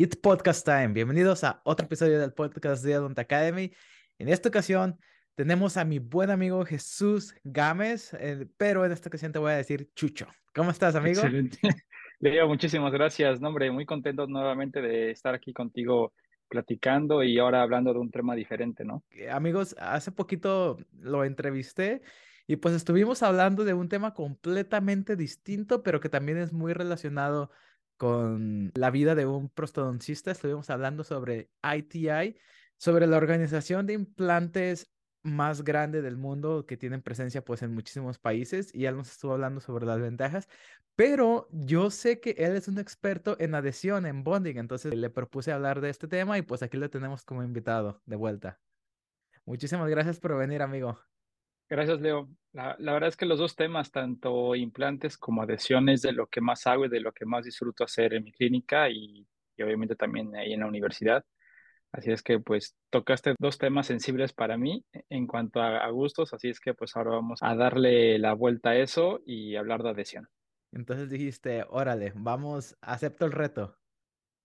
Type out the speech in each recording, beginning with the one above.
It's Podcast Time. Bienvenidos a otro episodio del podcast de Adont Academy. En esta ocasión tenemos a mi buen amigo Jesús Gámez, eh, pero en esta ocasión te voy a decir Chucho. ¿Cómo estás, amigo? Excelente. Leo, muchísimas gracias. No, hombre, muy contento nuevamente de estar aquí contigo platicando y ahora hablando de un tema diferente, ¿no? Eh, Amigos, hace poquito lo entrevisté y pues estuvimos hablando de un tema completamente distinto, pero que también es muy relacionado con la vida de un prostodoncista. Estuvimos hablando sobre ITI, sobre la organización de implantes más grande del mundo que tienen presencia pues en muchísimos países y él nos estuvo hablando sobre las ventajas, pero yo sé que él es un experto en adhesión, en bonding, entonces le propuse hablar de este tema y pues aquí lo tenemos como invitado de vuelta. Muchísimas gracias por venir, amigo. Gracias, Leo. La, la, verdad es que los dos temas, tanto implantes como adhesiones, de lo que más hago y de lo que más disfruto hacer en mi clínica y, y obviamente también ahí en la universidad. Así es que pues tocaste dos temas sensibles para mí en cuanto a, a, gustos, así es que pues ahora vamos a darle la vuelta a eso y hablar de adhesión. Entonces dijiste, órale, vamos, acepto el reto.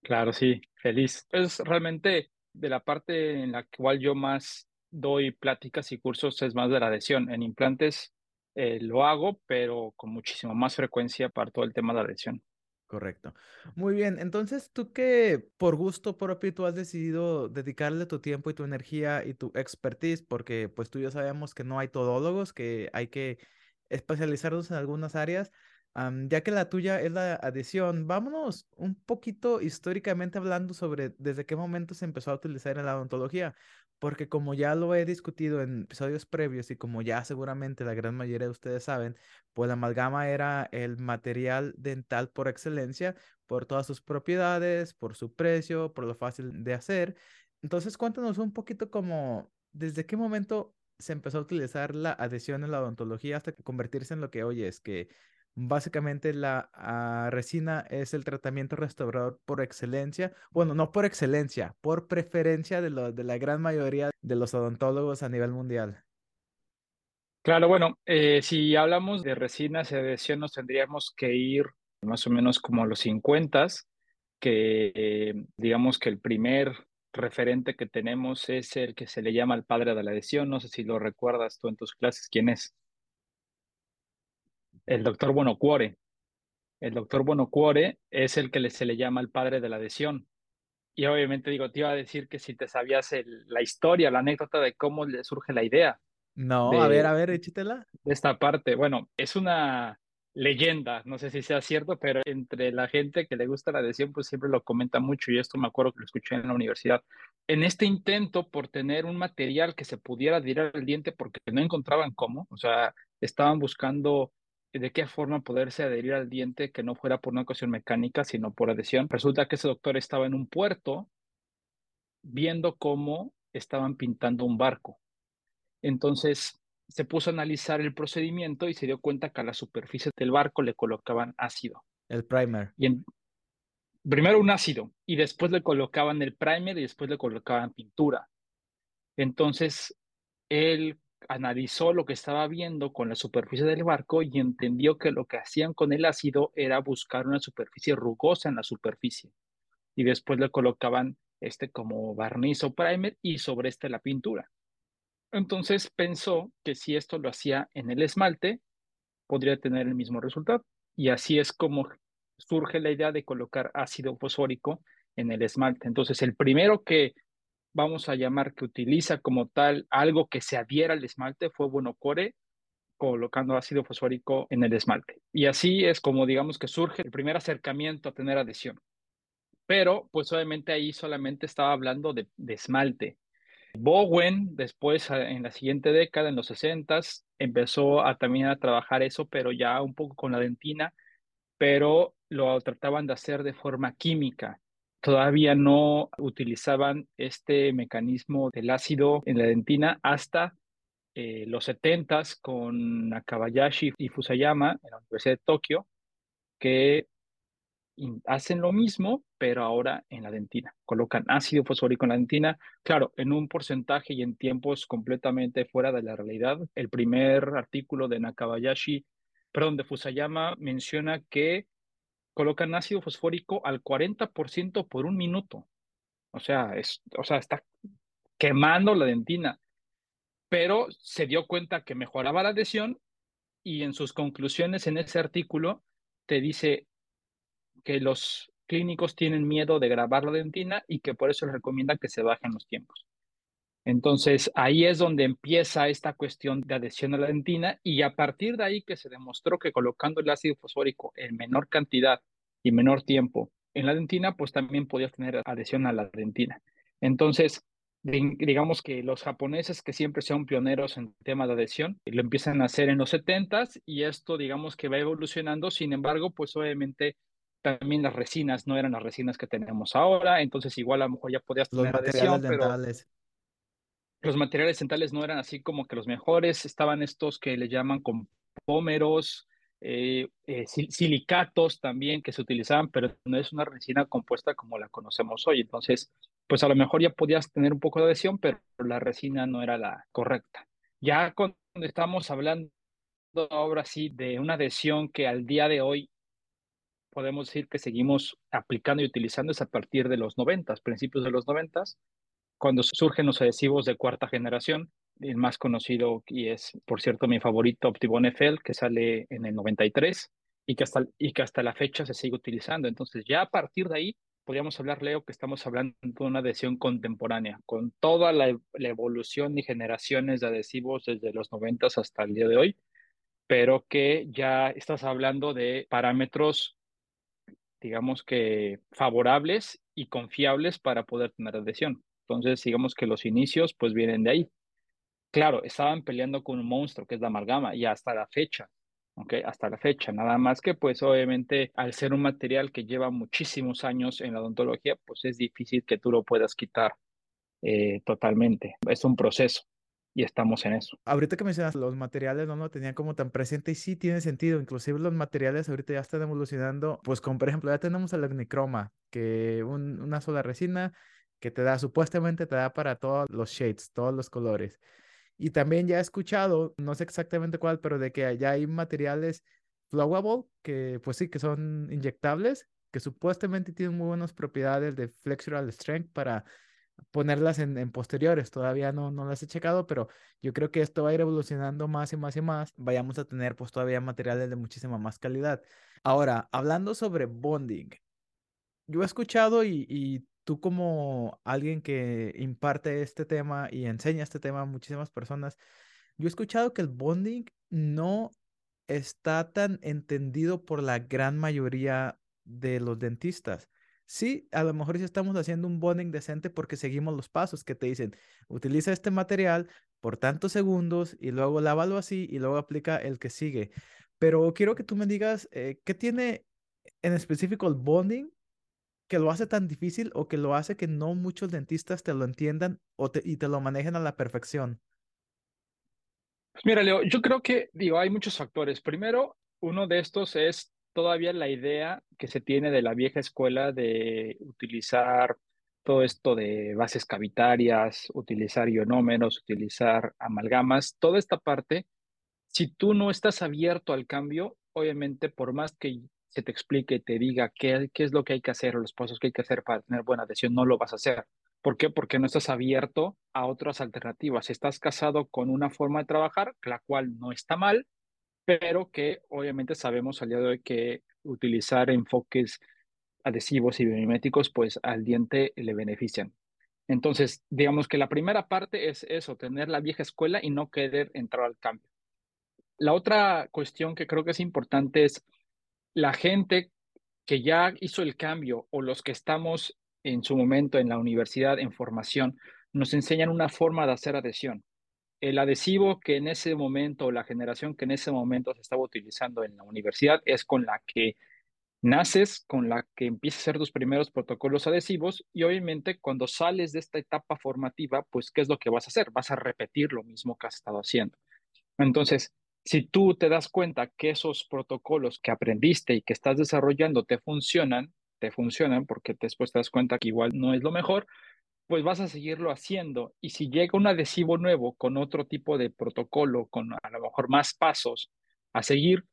Claro, sí, feliz. Es realmente de la parte en la cual yo más doy pláticas y cursos es más de la adhesión. En implantes eh, lo hago, pero con muchísima más frecuencia para todo el tema de adhesión. Correcto. Muy bien, entonces tú que por gusto propio tú has decidido dedicarle tu tiempo y tu energía y tu expertise, porque pues tú ya sabemos que no hay todólogos, que hay que especializarnos en algunas áreas, um, ya que la tuya es la adhesión, vámonos un poquito históricamente hablando sobre desde qué momento se empezó a utilizar en la odontología, porque como ya lo he discutido en episodios previos y como ya seguramente la gran mayoría de ustedes saben, pues la amalgama era el material dental por excelencia, por todas sus propiedades, por su precio, por lo fácil de hacer. Entonces, cuéntanos un poquito como desde qué momento se empezó a utilizar la adhesión en la odontología hasta convertirse en lo que hoy es, que Básicamente la uh, resina es el tratamiento restaurador por excelencia. Bueno, no por excelencia, por preferencia de, de la gran mayoría de los odontólogos a nivel mundial. Claro, bueno, eh, si hablamos de resinas y adhesión, nos tendríamos que ir más o menos como a los 50, que eh, digamos que el primer referente que tenemos es el que se le llama el padre de la adhesión. No sé si lo recuerdas tú en tus clases, ¿quién es? El doctor Bonocuore. El doctor Bonocuore es el que se le llama el padre de la adhesión. Y obviamente digo, te iba a decir que si te sabías el, la historia, la anécdota de cómo le surge la idea. No, de, a ver, a ver, échatela. De esta parte. Bueno, es una leyenda, no sé si sea cierto, pero entre la gente que le gusta la adhesión, pues siempre lo comenta mucho y esto me acuerdo que lo escuché en la universidad. En este intento por tener un material que se pudiera adherir al diente porque no encontraban cómo, o sea, estaban buscando de qué forma poderse adherir al diente que no fuera por una cuestión mecánica, sino por adhesión. Resulta que ese doctor estaba en un puerto viendo cómo estaban pintando un barco. Entonces se puso a analizar el procedimiento y se dio cuenta que a la superficie del barco le colocaban ácido. El primer. Y en, primero un ácido y después le colocaban el primer y después le colocaban pintura. Entonces él analizó lo que estaba viendo con la superficie del barco y entendió que lo que hacían con el ácido era buscar una superficie rugosa en la superficie. Y después le colocaban este como barniz o primer y sobre este la pintura. Entonces pensó que si esto lo hacía en el esmalte, podría tener el mismo resultado. Y así es como surge la idea de colocar ácido fosfórico en el esmalte. Entonces, el primero que vamos a llamar que utiliza como tal algo que se adhiera al esmalte fue Bonocore colocando ácido fosfórico en el esmalte. Y así es como digamos que surge el primer acercamiento a tener adhesión. Pero pues obviamente ahí solamente estaba hablando de, de esmalte. Bowen después en la siguiente década, en los 60, empezó a también a trabajar eso, pero ya un poco con la dentina, pero lo trataban de hacer de forma química todavía no utilizaban este mecanismo del ácido en la dentina hasta eh, los 70 con Nakabayashi y Fusayama en la Universidad de Tokio, que hacen lo mismo, pero ahora en la dentina. Colocan ácido fosfórico en la dentina, claro, en un porcentaje y en tiempos completamente fuera de la realidad. El primer artículo de Nakabayashi, perdón, de Fusayama menciona que colocan ácido fosfórico al 40% por un minuto. O sea, es, o sea, está quemando la dentina. Pero se dio cuenta que mejoraba la adhesión y en sus conclusiones en ese artículo te dice que los clínicos tienen miedo de grabar la dentina y que por eso les recomienda que se bajen los tiempos. Entonces, ahí es donde empieza esta cuestión de adhesión a la dentina y a partir de ahí que se demostró que colocando el ácido fosfórico en menor cantidad y menor tiempo en la dentina, pues también podías tener adhesión a la dentina. Entonces, digamos que los japoneses que siempre son pioneros en tema de adhesión, lo empiezan a hacer en los 70s y esto digamos que va evolucionando, sin embargo, pues obviamente también las resinas no eran las resinas que tenemos ahora, entonces igual a lo mejor ya podías tener adhesión, pero los materiales dentales no eran así como que los mejores, estaban estos que le llaman compómeros, eh, eh, silicatos también que se utilizaban, pero no es una resina compuesta como la conocemos hoy. Entonces, pues a lo mejor ya podías tener un poco de adhesión, pero la resina no era la correcta. Ya cuando estamos hablando ahora sí de una adhesión que al día de hoy podemos decir que seguimos aplicando y utilizando es a partir de los noventas, principios de los noventas, cuando surgen los adhesivos de cuarta generación, el más conocido y es, por cierto, mi favorito, Optibone FL, que sale en el 93 y que, hasta, y que hasta la fecha se sigue utilizando. Entonces, ya a partir de ahí, podríamos hablar, Leo, que estamos hablando de una adhesión contemporánea, con toda la, la evolución y generaciones de adhesivos desde los 90 hasta el día de hoy, pero que ya estás hablando de parámetros, digamos que favorables y confiables para poder tener adhesión. Entonces, digamos que los inicios pues vienen de ahí. Claro, estaban peleando con un monstruo que es la amalgama y hasta la fecha, ¿ok? Hasta la fecha, nada más que pues obviamente al ser un material que lleva muchísimos años en la odontología, pues es difícil que tú lo puedas quitar eh, totalmente. Es un proceso y estamos en eso. Ahorita que mencionas los materiales no lo tenía como tan presente y sí tiene sentido, inclusive los materiales ahorita ya están evolucionando, pues como por ejemplo ya tenemos el Agnicroma, que una sola resina que te da, supuestamente te da para todos los shades, todos los colores. Y también ya he escuchado, no sé exactamente cuál, pero de que ya hay materiales flowable, que pues sí, que son inyectables, que supuestamente tienen muy buenas propiedades de flexural strength para ponerlas en, en, posteriores. Todavía no, no las he checado, pero yo creo que esto va a ir evolucionando más y más y más. Vayamos a tener pues todavía materiales de muchísima más calidad. Ahora, hablando sobre bonding, yo he escuchado y, y tú como alguien que imparte este tema y enseña este tema a muchísimas personas, yo he escuchado que el bonding no está tan entendido por la gran mayoría de los dentistas. Sí, a lo mejor sí estamos haciendo un bonding decente porque seguimos los pasos que te dicen, utiliza este material por tantos segundos y luego lávalo así y luego aplica el que sigue. Pero quiero que tú me digas, eh, ¿qué tiene en específico el bonding que lo hace tan difícil o que lo hace que no muchos dentistas te lo entiendan o y te lo manejen a la perfección? Pues mira, Leo, yo creo que, digo, hay muchos factores. Primero, uno de estos es todavía la idea que se tiene de la vieja escuela de utilizar todo esto de bases cavitarias, utilizar ionómeros, utilizar amalgamas, toda esta parte, si tú no estás abierto al cambio, obviamente por más que se te explique, te diga qué, qué es lo que hay que hacer o los pasos que hay que hacer para tener buena adhesión, no lo vas a hacer. ¿Por qué? Porque no estás abierto a otras alternativas. Estás casado con una forma de trabajar, la cual no está mal, pero que obviamente sabemos al día de hoy que utilizar enfoques adhesivos y biomiméticos, pues al diente le benefician. Entonces, digamos que la primera parte es eso, tener la vieja escuela y no querer entrar al cambio. La otra cuestión que creo que es importante es la gente que ya hizo el cambio o los que estamos en su momento en la universidad en formación, nos enseñan una forma de hacer adhesión. El adhesivo que en ese momento, o la generación que en ese momento se estaba utilizando en la universidad es con la que naces, con la que empiezas a hacer tus primeros protocolos adhesivos y obviamente cuando sales de esta etapa formativa, pues ¿qué es lo que vas a hacer? Vas a repetir lo mismo que has estado haciendo. Entonces, si tú te das cuenta que esos protocolos que aprendiste y que estás desarrollando te funcionan, te funcionan porque después te das cuenta que igual no es lo mejor, pues vas a seguirlo haciendo. Y si llega un adhesivo nuevo con otro tipo de protocolo, con a lo mejor más pasos a seguir,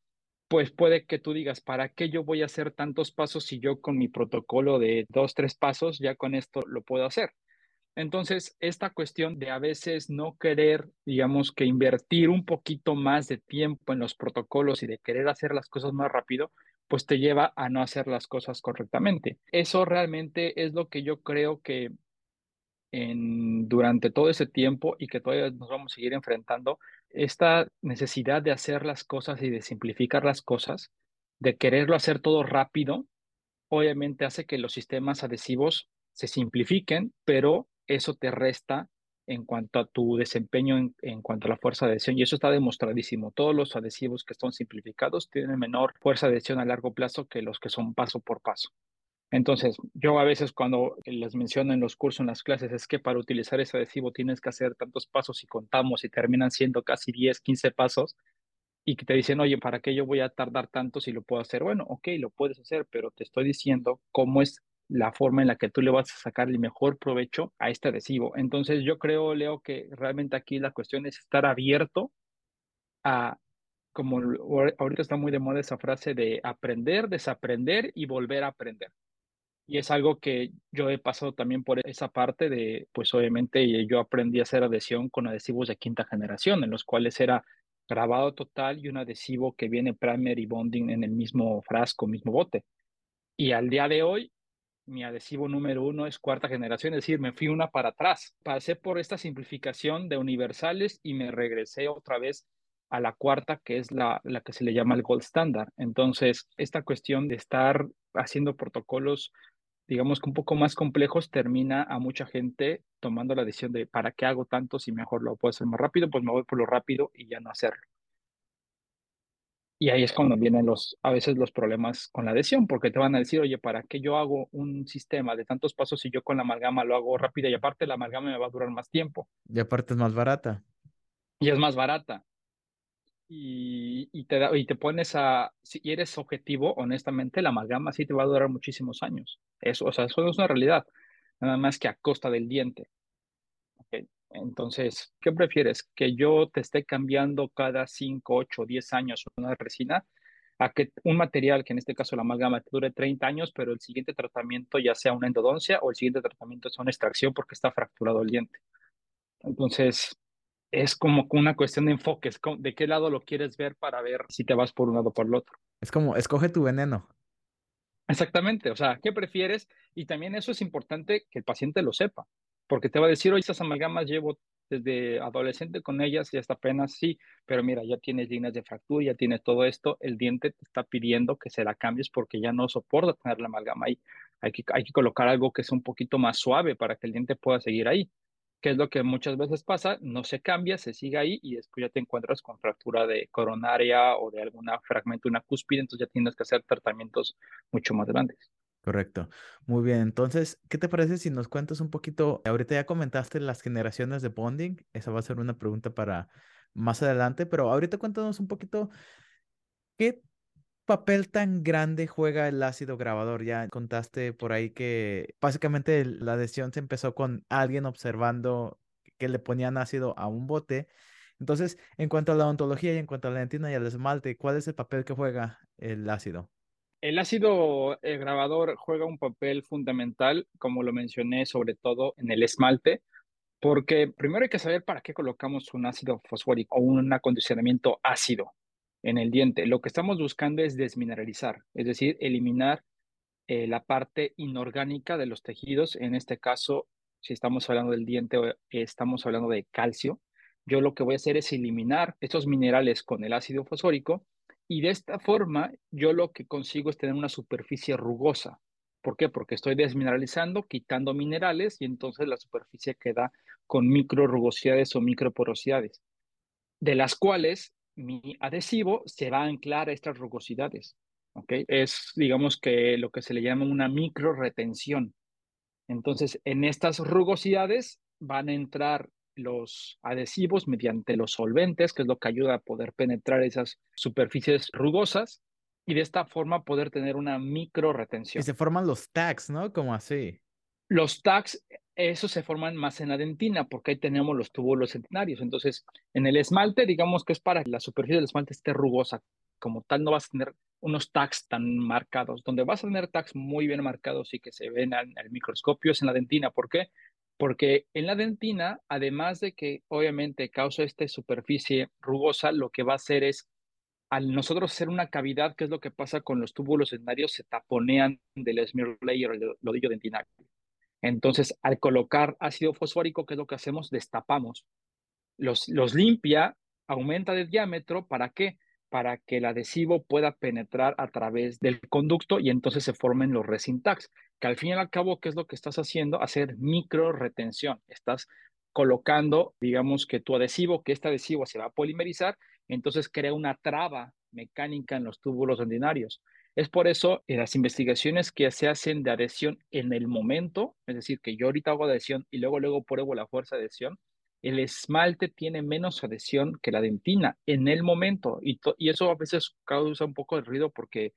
pues puede que tú digas, ¿para qué yo voy a hacer tantos pasos si yo con mi protocolo de dos, tres pasos ya con esto lo puedo hacer? Entonces, esta cuestión de a veces no querer, digamos, que invertir un poquito más de tiempo en los protocolos y de querer hacer las cosas más rápido, pues te lleva a no hacer las cosas correctamente. Eso realmente es lo que yo creo que en, durante todo ese tiempo y que todavía nos vamos a seguir enfrentando, esta necesidad de hacer las cosas y de simplificar las cosas, de quererlo hacer todo rápido, obviamente hace que los sistemas adhesivos se simplifiquen, pero eso te resta en cuanto a tu desempeño, en, cuanto a la fuerza de adhesión. Y eso está demostradísimo. Todos los adhesivos que están simplificados tienen menor fuerza de adhesión a largo plazo que los que son paso por paso. Entonces, yo a veces cuando les menciono en los cursos, en las clases, es que para utilizar ese adhesivo tienes que hacer tantos pasos y contamos y terminan siendo casi 10, 15 pasos y que te dicen, oye, ¿para qué yo voy a tardar tanto si lo puedo hacer? Bueno, ok, lo puedes hacer, pero te estoy diciendo cómo es la forma en la que tú le vas a sacar el mejor provecho a este adhesivo. Entonces, yo creo, Leo, que realmente aquí la cuestión es estar abierto a, como ahorita está muy de moda esa frase de aprender, desaprender y volver a aprender. Y es algo que yo he pasado también por esa parte de, pues obviamente yo aprendí a hacer adhesión con adhesivos de quinta generación, en los cuales era grabado total y un adhesivo que viene primer y bonding en el mismo frasco, mismo bote. Y al día de hoy, mi adhesivo número uno es cuarta generación, es decir, me fui una para atrás. Pasé por esta simplificación de universales y me regresé otra vez a la cuarta, que es la, la que se le llama el gold standard. Entonces, esta cuestión de estar haciendo protocolos digamos que un poco más complejos, termina a mucha gente tomando la decisión de ¿para qué hago tanto si mejor lo puedo hacer más rápido? Pues me voy por lo rápido y ya no hacerlo. Y ahí es cuando vienen los, a veces los problemas con la adhesión, porque te van a decir, oye, ¿para qué yo hago un sistema de tantos pasos si yo con la amalgama lo hago rápido y aparte la amalgama me va a durar más tiempo? Y aparte es más barata. Y es más barata y, te, y te pones a, si eres objetivo, honestamente, la amalgama sí te va a durar muchísimos años. Eso, o sea, eso es una realidad, nada más que a costa del diente. Entonces, ¿qué prefieres? ¿Que yo te esté cambiando cada 5, 8, 10 años una resina? A que un material, que en este caso la amalgama, te dure 30 años, pero el siguiente tratamiento ya sea una endodoncia o el siguiente tratamiento sea una extracción porque está fracturado el diente. Entonces, es como una cuestión de enfoques, de qué lado lo quieres ver para ver si te vas por un lado o por el otro. Es como, escoge tu veneno. Exactamente, o sea, ¿qué prefieres? Y también eso es importante que el paciente lo sepa, porque te va a decir, oye, esas amalgamas llevo desde adolescente con ellas y hasta apenas sí, pero mira, ya tienes líneas de fractura, ya tienes todo esto, el diente te está pidiendo que se la cambies porque ya no soporta tener la amalgama ahí. Hay que, hay que colocar algo que sea un poquito más suave para que el diente pueda seguir ahí que es lo que muchas veces pasa, no se cambia, se sigue ahí y después ya te encuentras con fractura de coronaria o de algún fragmento una cúspide, entonces ya tienes que hacer tratamientos mucho más grandes. Correcto. Muy bien. Entonces, ¿qué te parece si nos cuentas un poquito? Ahorita ya comentaste las generaciones de bonding. Esa va a ser una pregunta para más adelante, pero ahorita cuéntanos un poquito qué papel tan grande juega el ácido grabador? Ya contaste por ahí que básicamente la adhesión se empezó con alguien observando que le ponían ácido a un bote. Entonces, en cuanto a la ontología y en cuanto a la dentina y al esmalte, ¿cuál es el papel que juega el ácido? El ácido eh, grabador juega un papel fundamental, como lo mencioné, sobre todo en el esmalte, porque primero hay que saber para qué colocamos un ácido fosfórico o un acondicionamiento ácido en el diente. Lo que estamos buscando es desmineralizar, es decir, eliminar eh, la parte inorgánica de los tejidos. En este caso, si estamos hablando del diente, estamos hablando de calcio. Yo lo que voy a hacer es eliminar estos minerales con el ácido fosfórico y de esta forma yo lo que consigo es tener una superficie rugosa. ¿Por qué? Porque estoy desmineralizando, quitando minerales y entonces la superficie queda con micro rugosidades o microporosidades, de las cuales mi adhesivo se va a anclar a estas rugosidades. ¿ok? Es, digamos que lo que se le llama una micro retención. Entonces, en estas rugosidades van a entrar los adhesivos mediante los solventes, que es lo que ayuda a poder penetrar esas superficies rugosas y de esta forma poder tener una micro retención. Y se forman los tags, ¿no? Como así. Los tags, esos se forman más en la dentina, porque ahí tenemos los túbulos centenarios. Entonces, en el esmalte, digamos que es para que la superficie del esmalte esté rugosa. como tal no vas a tener unos tags tan marcados. Donde vas a tener tags muy bien marcados y que se ven al, al microscopio es en la dentina. ¿Por qué? Porque en la dentina, además de que obviamente causa esta superficie rugosa, lo que va a hacer es, al nosotros hacer una cavidad, que es lo que pasa con los túbulos dentarios, se taponean del smear layer, el nodillo dentinario. Entonces, al colocar ácido fosfórico, ¿qué es lo que hacemos? Destapamos. Los, los limpia, aumenta de diámetro, ¿para qué? Para que el adhesivo pueda penetrar a través del conducto y entonces se formen los resin tags que al fin y al cabo, ¿qué es lo que estás haciendo? Hacer micro retención. Estás colocando, digamos que tu adhesivo, que este adhesivo se va a polimerizar, entonces crea una traba mecánica en los túbulos ordinarios. Es por eso en las investigaciones que se hacen de adhesión en el momento, es decir, que yo ahorita hago adhesión y luego luego pruebo la fuerza de adhesión, el esmalte tiene menos adhesión que la dentina en el momento y, y eso a veces causa un poco de ruido porque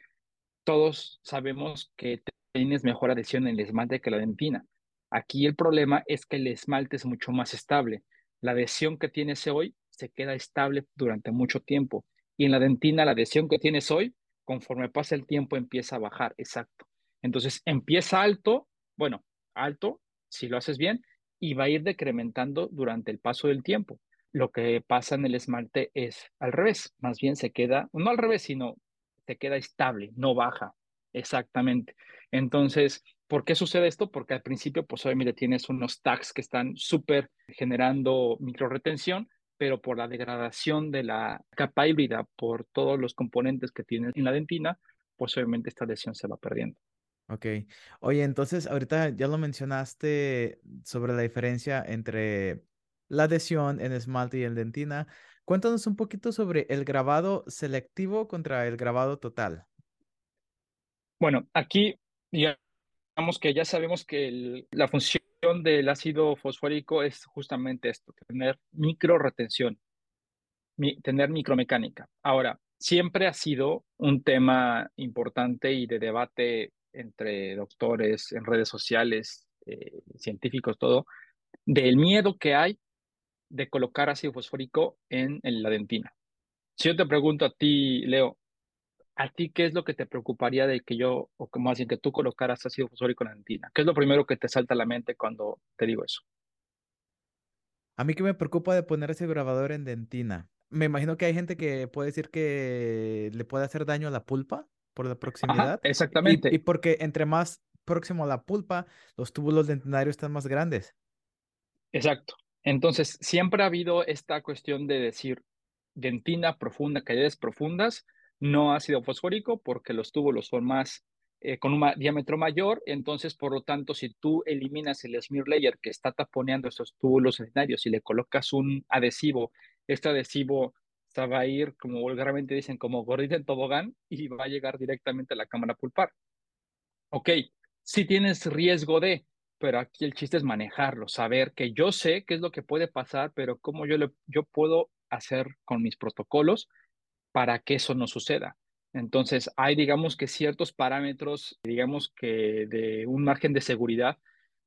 todos sabemos que tienes mejor adhesión en el esmalte que la dentina. Aquí el problema es que el esmalte es mucho más estable. La adhesión que tienes hoy se queda estable durante mucho tiempo. Y en la dentina, la adhesión que tienes hoy, conforme pasa el tiempo, empieza a bajar. Exacto. Entonces, empieza alto, bueno, alto, si lo haces bien, y va a ir decrementando durante el paso del tiempo. Lo que pasa en el esmalte es al revés, más bien se queda, no al revés, sino se queda estable, no baja. Exactamente. Entonces, ¿por qué sucede esto? Porque al principio, pues obviamente tienes unos tags que están súper generando microretención, pero por la degradación de la capa híbrida, por todos los componentes que tiene en la dentina, pues obviamente esta lesión se va perdiendo. Ok. Oye, entonces ahorita ya lo mencionaste sobre la diferencia entre la adhesión en esmalte y en dentina. Cuéntanos un poquito sobre el grabado selectivo contra el grabado total. Bueno, aquí digamos que ya sabemos que la función del ácido fosfórico es justamente esto, tener micro retención, tener micromecánica. Ahora, siempre ha sido un tema importante y de debate entre doctores, en redes sociales, eh, científicos, todo, del miedo que hay de colocar ácido fosfórico en la dentina. Si yo te pregunto a ti, Leo, ¿A ti qué es lo que te preocuparía de que yo, o como así, que tú colocaras ácido fosfórico en la dentina? ¿Qué es lo primero que te salta a la mente cuando te digo eso? A mí que me preocupa de poner ese grabador en dentina. Me imagino que hay gente que puede decir que le puede hacer daño a la pulpa por la proximidad. exactamente. Y, y, porque entre más próximo a la pulpa, los túbulos dentinarios están más grandes. Exacto. Entonces, siempre ha habido esta cuestión de decir dentina profunda, cavidades profundas, no ácido fosfórico porque los túbulos son más eh, con un diámetro mayor, entonces por lo tanto si tú eliminas el smear layer que está taponeando esos túbulos escenarios y le colocas un adhesivo, este adhesivo va a ir, como vulgarmente dicen, como gordita en tobogán y va a llegar directamente a la cámara pulpar. Ok, si tienes riesgo de, pero aquí el chiste es manejarlo, saber que yo sé qué es lo que puede pasar, pero cómo yo, le, yo puedo hacer con mis protocolos para que eso no suceda. Entonces, hay, digamos que ciertos parámetros, digamos que de un margen de seguridad,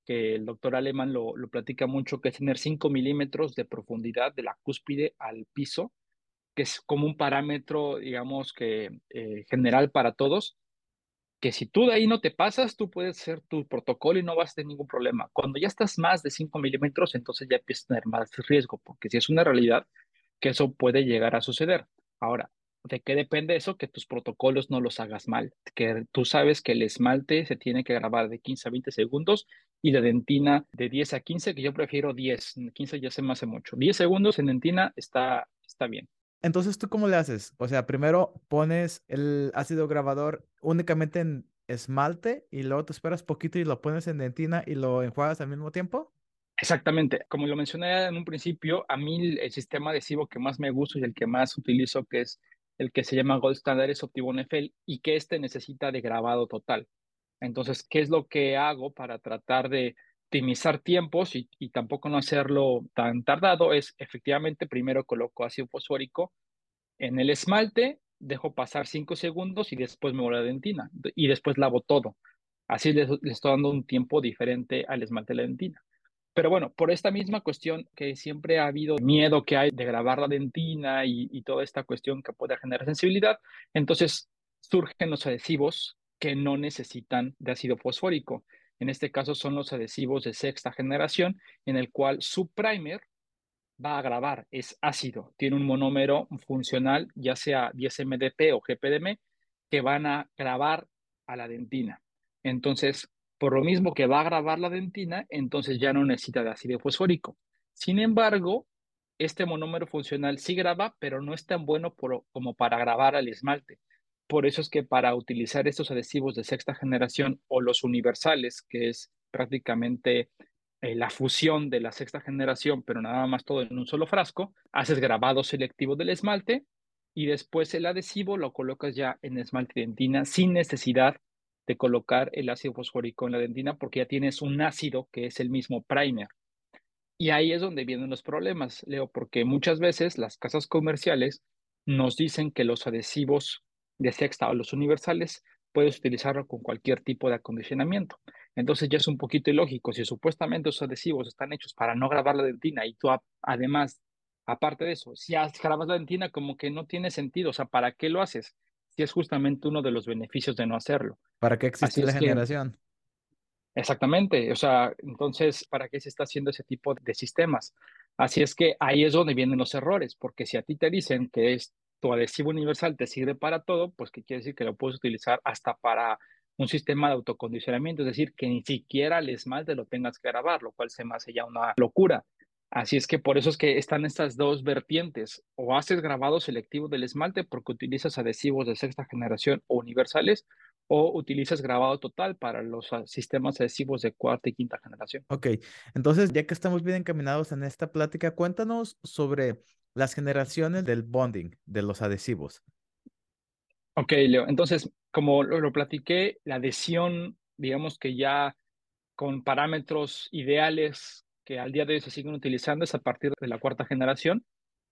que el doctor Alemán lo, lo platica mucho, que es tener 5 milímetros de profundidad de la cúspide al piso, que es como un parámetro, digamos que eh, general para todos, que si tú de ahí no te pasas, tú puedes hacer tu protocolo y no vas a tener ningún problema. Cuando ya estás más de 5 milímetros, entonces ya empiezas a tener más riesgo, porque si es una realidad, que eso puede llegar a suceder. Ahora, ¿De qué depende eso? Que tus protocolos no los hagas mal. Que tú sabes que el esmalte se tiene que grabar de 15 a 20 segundos y la dentina de 10 a 15, que yo prefiero 10. 15 ya se me hace mucho. 10 segundos en dentina está, está bien. Entonces, ¿tú cómo le haces? O sea, primero pones el ácido grabador únicamente en esmalte y luego te esperas poquito y lo pones en dentina y lo enjuagas al mismo tiempo. Exactamente. Como lo mencioné en un principio, a mí el sistema adhesivo que más me gusta y el que más utilizo, que es el que se llama Gold Standard es Optibone FL y que este necesita de grabado total. Entonces, ¿qué es lo que hago para tratar de optimizar tiempos y, tampoco no hacerlo tan tardado? Es efectivamente primero coloco ácido fosfórico en el esmalte, dejo pasar cinco segundos y después me la dentina y después lavo todo. Así le, le estoy dando un tiempo diferente al esmalte de la dentina. Pero bueno, por esta misma cuestión que siempre ha habido miedo que hay de grabar la dentina y, toda esta cuestión que puede generar sensibilidad, entonces surgen los adhesivos que no necesitan de ácido fosfórico. En este caso son los adhesivos de sexta generación, en el cual su primer va a grabar, es ácido, tiene un monómero funcional, ya sea 10-MDP o GPDM, que van a grabar a la dentina. Entonces, por lo mismo que va a grabar la dentina, entonces ya no necesita de ácido fosfórico. Sin embargo, este monómero funcional sí graba, pero no es tan bueno como para grabar al esmalte. Por eso es que para utilizar estos adhesivos de sexta generación o los universales, que es prácticamente eh, la fusión de la sexta generación, pero nada más todo en un solo frasco, haces grabado selectivo del esmalte y después el adhesivo lo colocas ya en esmalte dentina sin necesidad de colocar el ácido fosfórico en la dentina porque ya tienes un ácido que es el mismo primer. Y ahí es donde vienen los problemas, Leo, porque muchas veces las casas comerciales nos dicen que los adhesivos de sexta o los universales puedes utilizarlo con cualquier tipo de acondicionamiento. Entonces ya es un poquito ilógico. Si supuestamente los adhesivos están hechos para no grabar la dentina y tú además, aparte de eso, si grabas la dentina como que no tiene sentido. O sea, ¿para qué lo haces? Si es justamente uno de los beneficios de no hacerlo. ¿Para qué existe la generación? exactamente. O sea, entonces, ¿para qué se está haciendo ese tipo de sistemas? Así es que ahí es donde vienen los errores, porque si a ti te dicen que es tu adhesivo universal te sirve para todo, pues ¿qué quiere decir? Que lo puedes utilizar hasta para un sistema de autocondicionamiento, es decir, que ni siquiera el esmalte lo tengas que grabar, lo cual se me hace ya una locura. Así es que por eso es que están estas dos vertientes. O haces grabado selectivo del esmalte porque utilizas adhesivos de sexta generación o universales, o utilizas grabado total para los sistemas adhesivos de cuarta y quinta generación. Ok, entonces ya que estamos bien encaminados en esta plática, cuéntanos sobre las generaciones del bonding, de los adhesivos. Ok, Leo. Entonces, como lo, platiqué, la adhesión, digamos que ya con parámetros ideales que al día de hoy se siguen utilizando es a partir de la cuarta generación,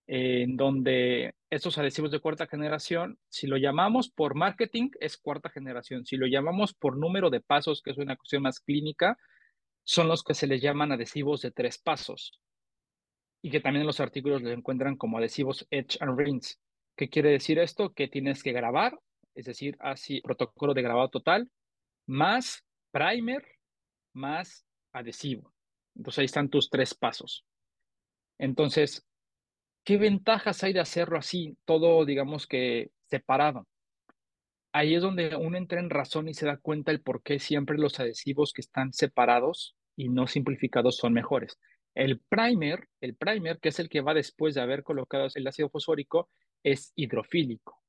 en donde estos adhesivos de cuarta generación, si lo llamamos por marketing, es cuarta generación. Si lo llamamos por número de pasos, que es una cuestión más clínica, son los que se les llaman adhesivos de tres pasos y que también los artículos los encuentran como adhesivos Edge and Rinse. ¿Qué quiere decir esto? Que tienes que grabar, es decir, así protocolo de grabado total, más primer, más adhesivo. Entonces ahí están tus tres pasos. Entonces, ¿qué ventajas hay de hacerlo así, todo, digamos que separado? Ahí es donde uno entra en razón y se da cuenta el por qué siempre los adhesivos que están separados y no simplificados son mejores. El primer, el primer, que es el que va después de haber colocado el ácido fosfórico, es hidrofílico.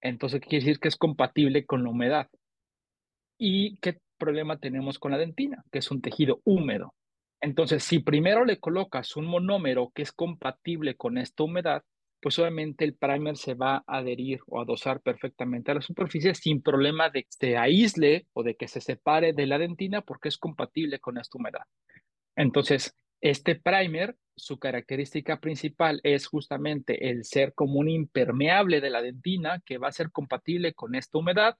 Entonces, quiere decir que es compatible con la humedad. ¿Y qué problema tenemos con la dentina? Que es un tejido húmedo. Entonces, si primero le colocas un monómero que es compatible con esta humedad, pues obviamente el primer se va a adherir o adosar perfectamente a la superficie sin problema de que se aísle o de que se separe de la dentina porque es compatible con esta humedad. Entonces, este primer, su característica principal es justamente el ser como un impermeable de la dentina que va a ser compatible con esta humedad.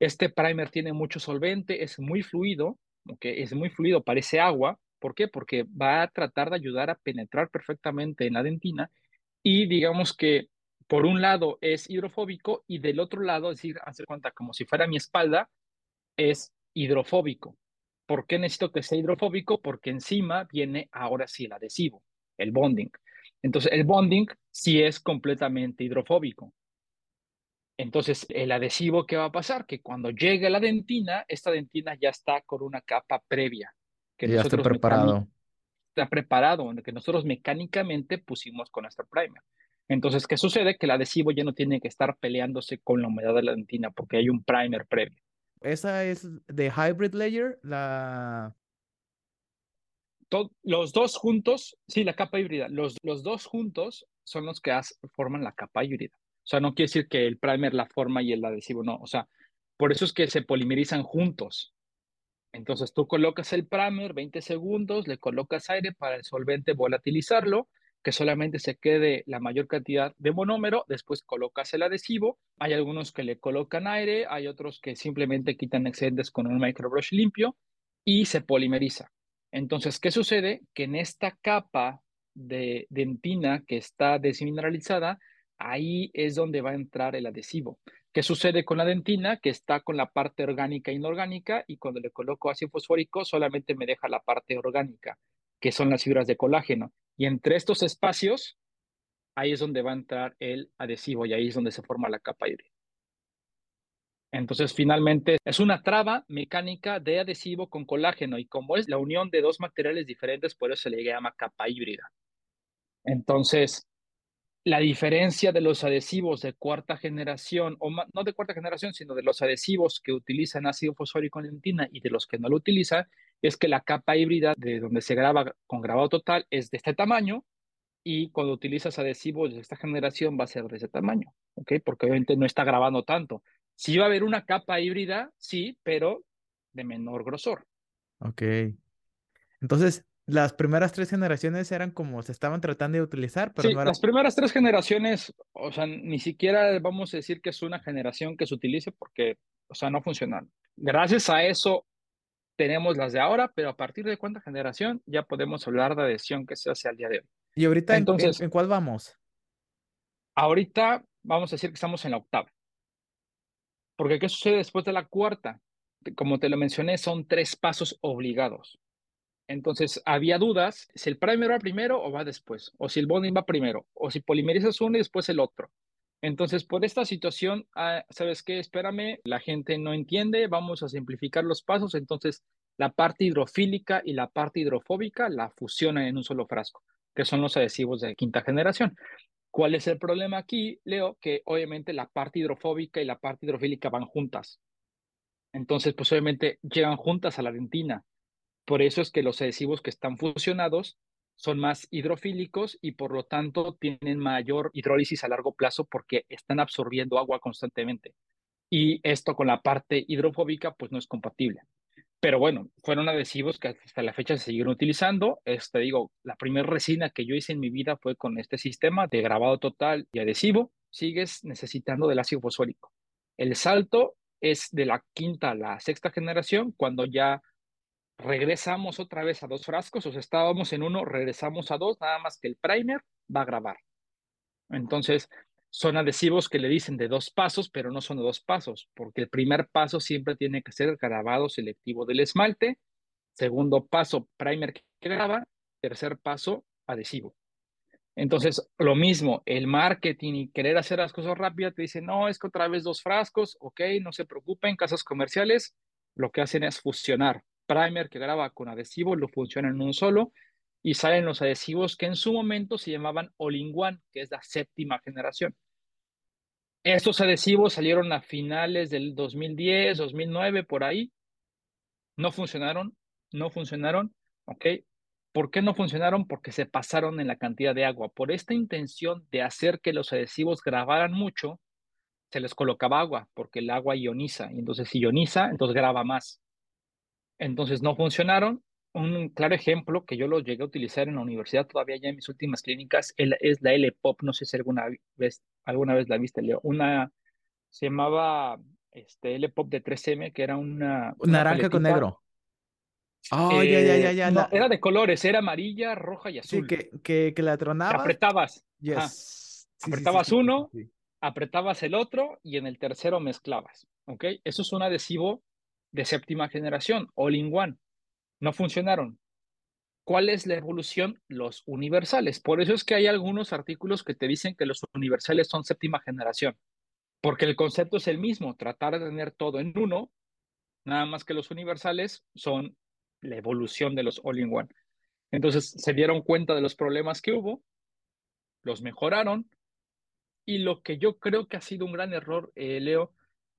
Este primer tiene mucho solvente, es muy fluido, okay, es muy fluido, parece agua. ¿Por qué? Porque va a tratar de ayudar a penetrar perfectamente en la dentina y digamos que por un lado es hidrofóbico y del otro lado, es decir, hace cuenta como si fuera mi espalda, es hidrofóbico. ¿Por qué necesito que sea hidrofóbico? Porque encima viene ahora sí el adhesivo, el bonding. Entonces, el bonding sí es completamente hidrofóbico. Entonces, el adhesivo, ¿qué va a pasar? Que cuando llegue la dentina, esta dentina ya está con una capa previa. Que ya está preparado. Está preparado, que nosotros mecánicamente pusimos con nuestro primer. Entonces, ¿qué sucede? Que el adhesivo ya no tiene que estar peleándose con la humedad de la dentina porque hay un primer previo. Esa es de Hybrid Layer, la... los dos juntos, sí, la capa híbrida, los, los dos juntos son los que forman la capa híbrida. O sea, no quiere decir que el primer la forma y el adhesivo no. O sea, por eso es que se polimerizan juntos. Entonces tú colocas el primer 20 segundos, le colocas aire para el solvente volatilizarlo que solamente se quede la mayor cantidad de monómero, después colocas el adhesivo, hay algunos que le colocan aire, hay otros que simplemente quitan excedentes con un microbrush limpio y se polimeriza. Entonces, ¿qué sucede? Que en esta capa de dentina que está desmineralizada, ahí es donde va a entrar el adhesivo. ¿Qué sucede con la dentina? Que está con la parte orgánica e inorgánica y cuando le coloco ácido fosfórico solamente me deja la parte orgánica, que son las fibras de colágeno. Y entre estos espacios, ahí es donde va a entrar el adhesivo y ahí es donde se forma la capa híbrida. Entonces, finalmente, es una traba mecánica de adhesivo con colágeno y como es la unión de dos materiales diferentes, por eso se le llama capa híbrida. Entonces, la diferencia de los adhesivos de cuarta generación, o no de cuarta generación, sino de los adhesivos que utilizan ácido fosfórico en dentina y de los que no lo utilizan, es que la capa híbrida de donde se graba con grabado total es de este tamaño y cuando utilizas adhesivos de esta generación va a ser de ese tamaño, ¿ok? Porque obviamente no está grabando tanto. Sí va a haber una capa híbrida, sí, pero de menor grosor. Ok. Entonces, las primeras tres generaciones eran como se estaban tratando de utilizar, pero sí, no las primeras tres generaciones, o sea, ni siquiera vamos a decir que es una generación que se utilice porque, o sea, no funcionan. Gracias a eso tenemos las de ahora, pero a partir de cuánta generación ya podemos hablar de adhesión que se hace al día de hoy. ¿Y ahorita Entonces, en cuál vamos? Ahorita vamos a decir que estamos en la octava. Porque ¿qué sucede después de la cuarta? Como te lo mencioné, son tres pasos obligados. Entonces, había dudas si el primer va primero o va después, o si el bonding va primero, o si polimerizas uno y después el otro. Entonces, por esta situación, ah, ¿sabes qué? Espérame, la gente no entiende, vamos a simplificar los pasos. Entonces, la parte hidrofílica y la parte hidrofóbica la fusionan en un solo frasco, que son los adhesivos de quinta generación. ¿Cuál es el problema aquí, Leo? Que obviamente la parte hidrofóbica y la parte hidrofílica van juntas. Entonces, pues obviamente llegan juntas a la dentina. Por eso es que los adhesivos que están fusionados son más hidrofílicos y por lo tanto tienen mayor hidrólisis a largo plazo porque están absorbiendo agua constantemente. Y esto con la parte hidrofóbica pues no es compatible. Pero bueno, fueron adhesivos que hasta la fecha se siguen utilizando. Este, digo, la primera resina que yo hice en mi vida fue con este sistema de grabado total y adhesivo. Sigues necesitando del ácido fosfórico. El salto es de la quinta a la sexta generación, cuando ya regresamos otra vez a dos frascos, o sea, estábamos en uno, regresamos a dos, nada más que el primer va a grabar. Entonces, son adhesivos que le dicen de dos pasos, pero no son de dos pasos, porque el primer paso siempre tiene que ser grabado selectivo del esmalte, segundo paso, primer que graba, tercer paso, adhesivo. Entonces, lo mismo, el marketing y querer hacer las cosas rápidas te dicen, no, es que otra vez dos frascos, ok, no se preocupen, casas comerciales, lo que hacen es fusionar primer que graba con adhesivo, lo funciona en un solo y salen los adhesivos que en su momento se llamaban All-in-One, que es la séptima generación. Estos adhesivos salieron a finales del 2010, 2009, por ahí. No funcionaron, no funcionaron, ¿ok? ¿Por qué no funcionaron? Porque se pasaron en la cantidad de agua. Por esta intención de hacer que los adhesivos grabaran mucho, se les colocaba agua, porque el agua ioniza, y entonces si ioniza, entonces graba más. Entonces no funcionaron. Un claro ejemplo que yo lo llegué a utilizar en la universidad todavía ya en mis últimas clínicas es la L-Pop. No sé si alguna vez, alguna vez la viste, Leo. Una se llamaba este, L-Pop de 3M, que era una. Naranja con negro. Oh, ya, ya, ya, ya. No, Era de colores, era amarilla, roja y azul. Sí, que, que, que la tronabas. apretabas. Yes. apretabas uno, apretabas el otro y en el tercero mezclabas. ¿Ok? Eso es un adhesivo de séptima generación, all-in-one. No funcionaron. ¿Cuál es la evolución? Los universales. Por eso es que hay algunos artículos que te dicen que los universales son séptima generación, porque el concepto es el mismo, tratar de tener todo en uno, nada más que los universales son la evolución de los all-in-one. Entonces se dieron cuenta de los problemas que hubo, los mejoraron, y lo que yo creo que ha sido un gran error, eh, Leo,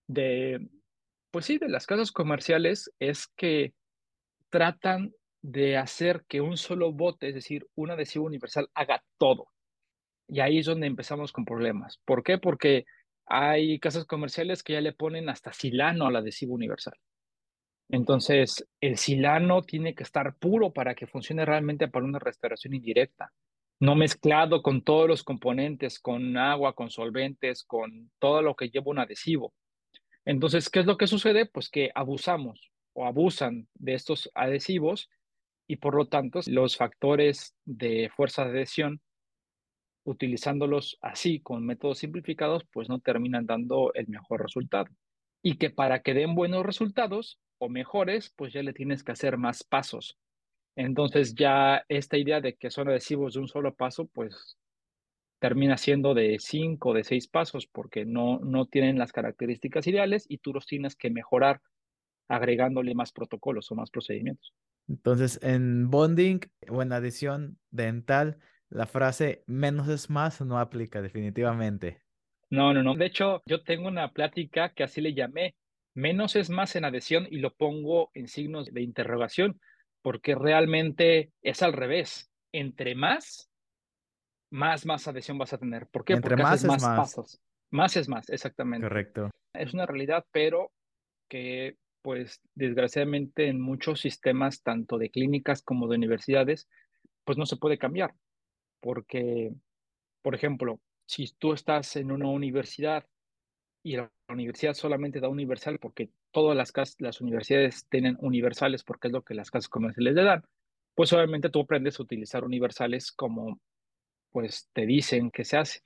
de, pues sí, de las casas comerciales es que tratan de hacer que un solo bote, es decir, un adhesivo universal, haga todo. Y ahí es donde empezamos con problemas. ¿Por qué? Porque hay casas comerciales que ya le ponen hasta silano al adhesivo universal. Entonces, el silano tiene que estar puro para que funcione realmente para una restauración indirecta, no mezclado con todos los componentes, con agua, con solventes, con todo lo que lleva un adhesivo. Entonces, ¿qué es lo que sucede? Pues que abusamos o abusan de estos adhesivos y por lo tanto los factores de fuerza de adhesión, utilizándolos así con métodos simplificados, pues no terminan dando el mejor resultado. Y que para que den buenos resultados o mejores, pues ya le tienes que hacer más pasos. Entonces ya esta idea de que son adhesivos de un solo paso, pues termina siendo de cinco o de seis pasos porque no, no tienen las características ideales y tú los tienes que mejorar agregándole más protocolos o más procedimientos. Entonces, en bonding o en adición dental, la frase menos es más no aplica definitivamente. No, no, no. De hecho, yo tengo una plática que así le llamé, menos es más en adhesión y lo pongo en signos de interrogación, porque realmente es al revés. Entre más, más, más adhesión vas a tener. ¿Por qué? Entre porque más haces es más, más. pasos. Más es más, exactamente. Correcto. Es una realidad, pero que pues desgraciadamente en muchos sistemas, tanto de clínicas como de universidades, pues no se puede cambiar. Porque, por ejemplo, si tú estás en una universidad y la universidad solamente da universal porque todas las, casas, las universidades tienen universales porque es lo que las casas comerciales le dan, pues obviamente tú aprendes a utilizar universales como pues te dicen que se hace.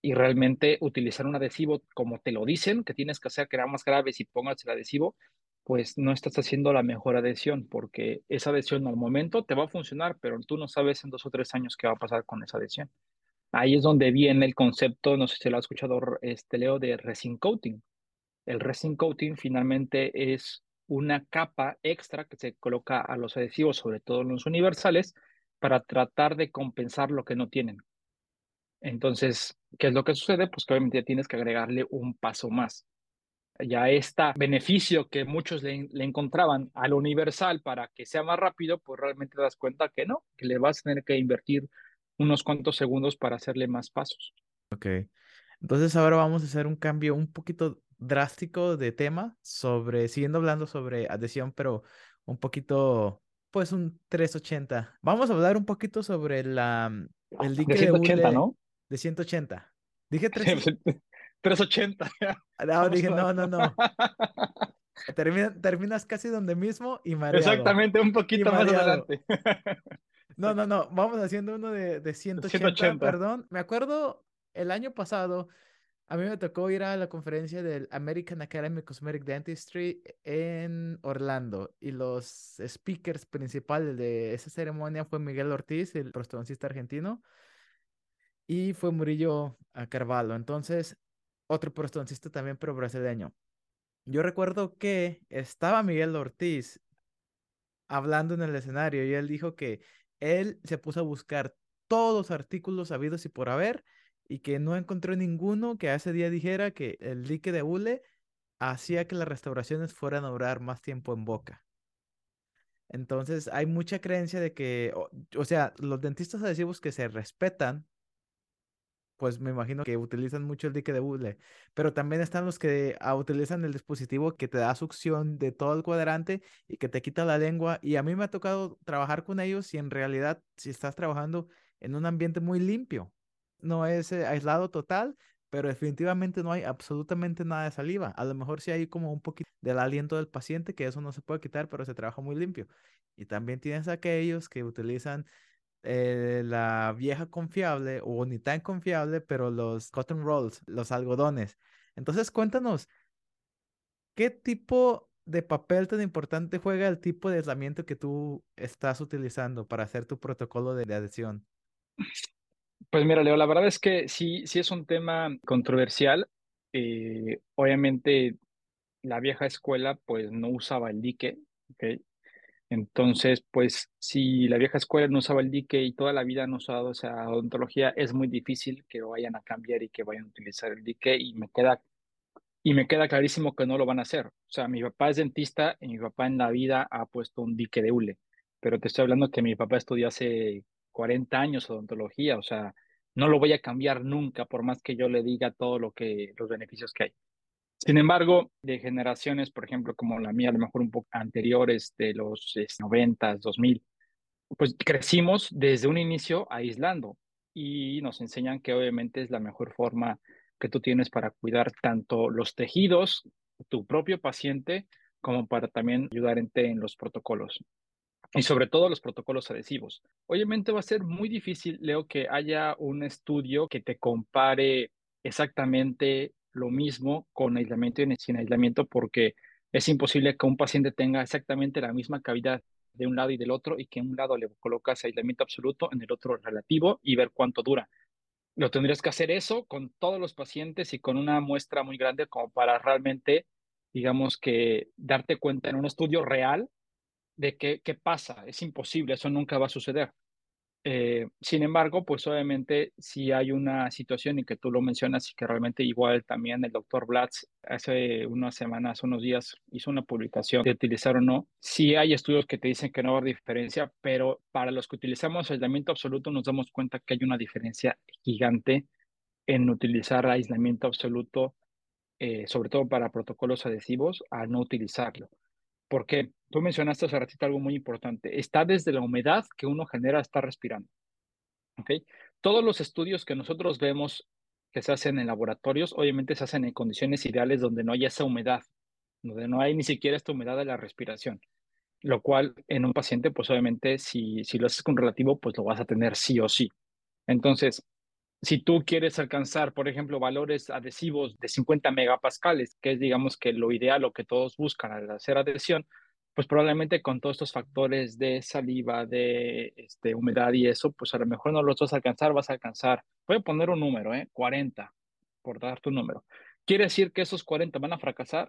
Y realmente utilizar un adhesivo como te lo dicen, que tienes que hacer que era más grave si pongas el adhesivo, pues no estás haciendo la mejor adhesión, porque esa adhesión al momento te va a funcionar, pero tú no sabes en dos o tres años qué va a pasar con esa adhesión. Ahí es donde viene el concepto, no sé si lo has escuchado, este Leo, de resin coating. El resin coating finalmente es una capa extra que se coloca a los adhesivos, sobre todo los universales, para tratar de compensar lo que no tienen. Entonces, ¿qué es lo que sucede? Pues que obviamente tienes que agregarle un paso más. Ya este beneficio que muchos le, le, encontraban al universal para que sea más rápido, pues realmente te das cuenta que no, que le vas a tener que invertir unos cuantos segundos para hacerle más pasos. Ok. Entonces ahora vamos a hacer un cambio un poquito drástico de tema sobre, siguiendo hablando sobre adhesión, pero un poquito, pues un 380. Vamos a hablar un poquito sobre la, el dique de 180, de ¿no? De 180. Dije 380. 380. No, dije, no, no, no. Termina, terminas casi donde mismo y mareado. Exactamente, un poquito más adelante. No, no, no. Vamos haciendo uno de, de 180, 180, perdón. Me acuerdo el año pasado, a mí me tocó ir a la conferencia del American Academy of Cosmetic Dentistry en Orlando y los speakers principales de esa ceremonia fue Miguel Ortiz, el prostodoncista argentino, y fue Murillo Carvalho. Entonces, otro prostodoncista también, pero brasileño. Yo recuerdo que estaba Miguel Ortiz hablando en el escenario y él dijo que él se puso a buscar todos los artículos habidos y por haber y que no encontró ninguno que ese día dijera que el dique de hule hacía que las restauraciones fueran a durar más tiempo en boca. Entonces hay mucha creencia de que, o, sea, los dentistas adhesivos que se respetan pues me imagino que utilizan mucho el dique de hule, pero también están los que ah, utilizan el dispositivo que te da succión de todo el cuadrante y que te quita la lengua. Y a mí me ha tocado trabajar con ellos y en realidad si estás trabajando en un ambiente muy limpio, no es eh, aislado total, pero definitivamente no hay absolutamente nada de saliva. A lo mejor sí hay como un poquito del aliento del paciente, que eso no se puede quitar, pero se trabaja muy limpio. Y también tienes aquellos que utilizan eh, la vieja confiable o ni tan confiable, pero los cotton rolls, los algodones. Entonces, cuéntanos, ¿qué tipo de papel tan importante juega el tipo de aislamiento que tú estás utilizando para hacer tu protocolo de, de adhesión? Pues mira, Leo, la verdad es que sí, sí es un tema controversial. Eh, obviamente, la vieja escuela pues no usaba el dique, ¿okay? Entonces, pues si la vieja escuela no usaba el dique y toda la vida han usado esa odontología, es muy difícil que vayan a cambiar y que vayan a utilizar el dique y me queda y me queda clarísimo que no lo van a hacer. O sea, mi papá es dentista y mi papá en la vida ha puesto un dique de hule, pero te estoy hablando que mi papá estudió hace 40 años odontología, o sea, no lo voy a cambiar nunca por más que yo le diga todo lo que los beneficios que hay. Sin embargo, de generaciones, por ejemplo, como la mía, a lo mejor un poco anteriores de los 90, 2000, pues crecimos desde un inicio aislando y nos enseñan que obviamente es la mejor forma que tú tienes para cuidar tanto los tejidos, tu propio paciente, como para también ayudar en, en los protocolos. Y sobre todo los protocolos adhesivos. Obviamente va a ser muy difícil, Leo, que haya un estudio que te compare exactamente lo mismo con aislamiento y sin aislamiento porque es imposible que un paciente tenga exactamente la misma cavidad de un lado y del otro y que en un lado le colocas aislamiento absoluto, en el otro relativo y ver cuánto dura. Lo tendrías que hacer eso con todos los pacientes y con una muestra muy grande como para realmente, digamos que, darte cuenta en un estudio real de qué, qué pasa. Es imposible, eso nunca va a suceder. Eh, sin embargo, pues obviamente si hay una situación en que tú lo mencionas y que realmente igual también el doctor Blatz hace unas semanas, unos días hizo una publicación de utilizar o no, sí hay estudios que te dicen que no va a haber diferencia, pero para los que utilizamos aislamiento absoluto nos damos cuenta que hay una diferencia gigante en utilizar aislamiento absoluto, eh, sobre todo para protocolos adhesivos, a no utilizarlo. Porque tú mencionaste hace ratito algo muy importante. Está desde la humedad que uno genera estar respirando. Todos los estudios que nosotros vemos que se hacen en laboratorios, obviamente se hacen en condiciones ideales donde no haya esa humedad, donde no hay ni siquiera esta humedad de la respiración. Lo cual en un paciente, pues obviamente si, si lo haces con relativo, pues lo vas a tener sí o sí. Entonces, si tú quieres alcanzar, por ejemplo, valores adhesivos de 50 megapascales, que es, digamos, que lo ideal o que todos buscan al hacer adhesión, pues probablemente con todos estos factores de saliva, de este, humedad y eso, pues a lo mejor no los vas a alcanzar, vas a alcanzar, voy a poner un número, ¿eh? 40, por dar tu número. ¿Quiere decir que esos 40 van a fracasar?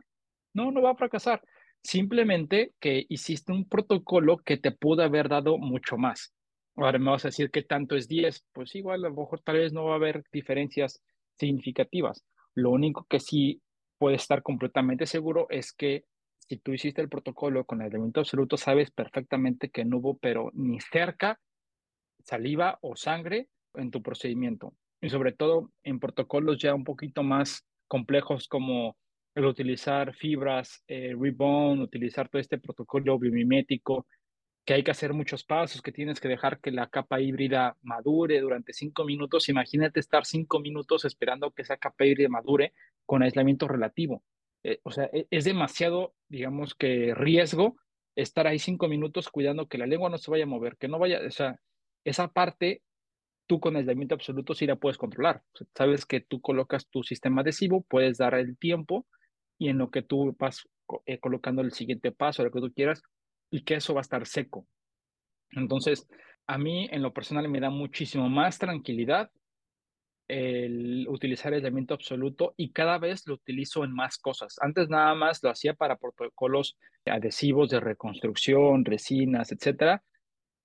No, no va a fracasar. Simplemente que hiciste un protocolo que te pudo haber dado mucho más. Ahora me vas a decir que tanto es 10, pues igual a lo mejor tal vez no va a haber diferencias significativas. Lo único que sí puede estar completamente seguro es que si tú hiciste el protocolo con el elemento absoluto, sabes perfectamente que no hubo, pero ni cerca, saliva o sangre en tu procedimiento. Y sobre todo en protocolos ya un poquito más complejos como el utilizar fibras, eh, utilizar todo este protocolo biomimético, que hay que hacer muchos pasos, que tienes que dejar que la capa híbrida madure durante cinco minutos. Imagínate estar cinco minutos esperando que esa capa híbrida madure con aislamiento relativo. Eh, o sea, e, es demasiado, digamos que riesgo estar ahí cinco minutos cuidando que la lengua no se vaya a mover, que no vaya, o sea, esa parte tú con aislamiento absoluto sí la puedes controlar. sabes que tú colocas tu sistema adhesivo, puedes dar el tiempo y en lo que tú vas eh, colocando el siguiente paso, lo que tú quieras, y que eso va a estar seco. Entonces, a mí en lo personal me da muchísimo más tranquilidad el utilizar aislamiento absoluto y cada vez lo utilizo en más cosas. Antes nada más lo hacía para protocolos adhesivos de reconstrucción, resinas, etcétera,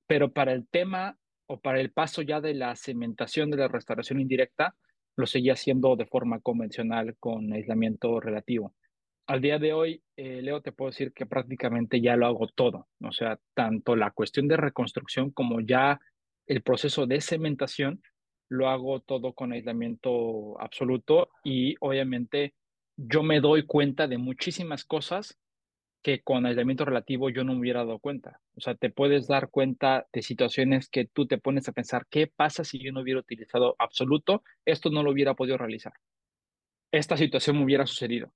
pero para el tema o para el paso ya de la cementación de la restauración indirecta, lo seguía haciendo de forma convencional con aislamiento relativo al día de hoy, eh, Leo, te puedo decir que prácticamente ya lo hago todo. O sea, tanto la cuestión de reconstrucción como ya el proceso de cementación, lo hago todo con aislamiento absoluto y obviamente yo me doy cuenta de muchísimas cosas que con aislamiento relativo yo no me hubiera dado cuenta. O sea, te puedes dar cuenta de situaciones que tú te pones a pensar, ¿qué pasa si yo no hubiera utilizado absoluto? Esto no lo hubiera podido realizar. Esta situación me hubiera sucedido.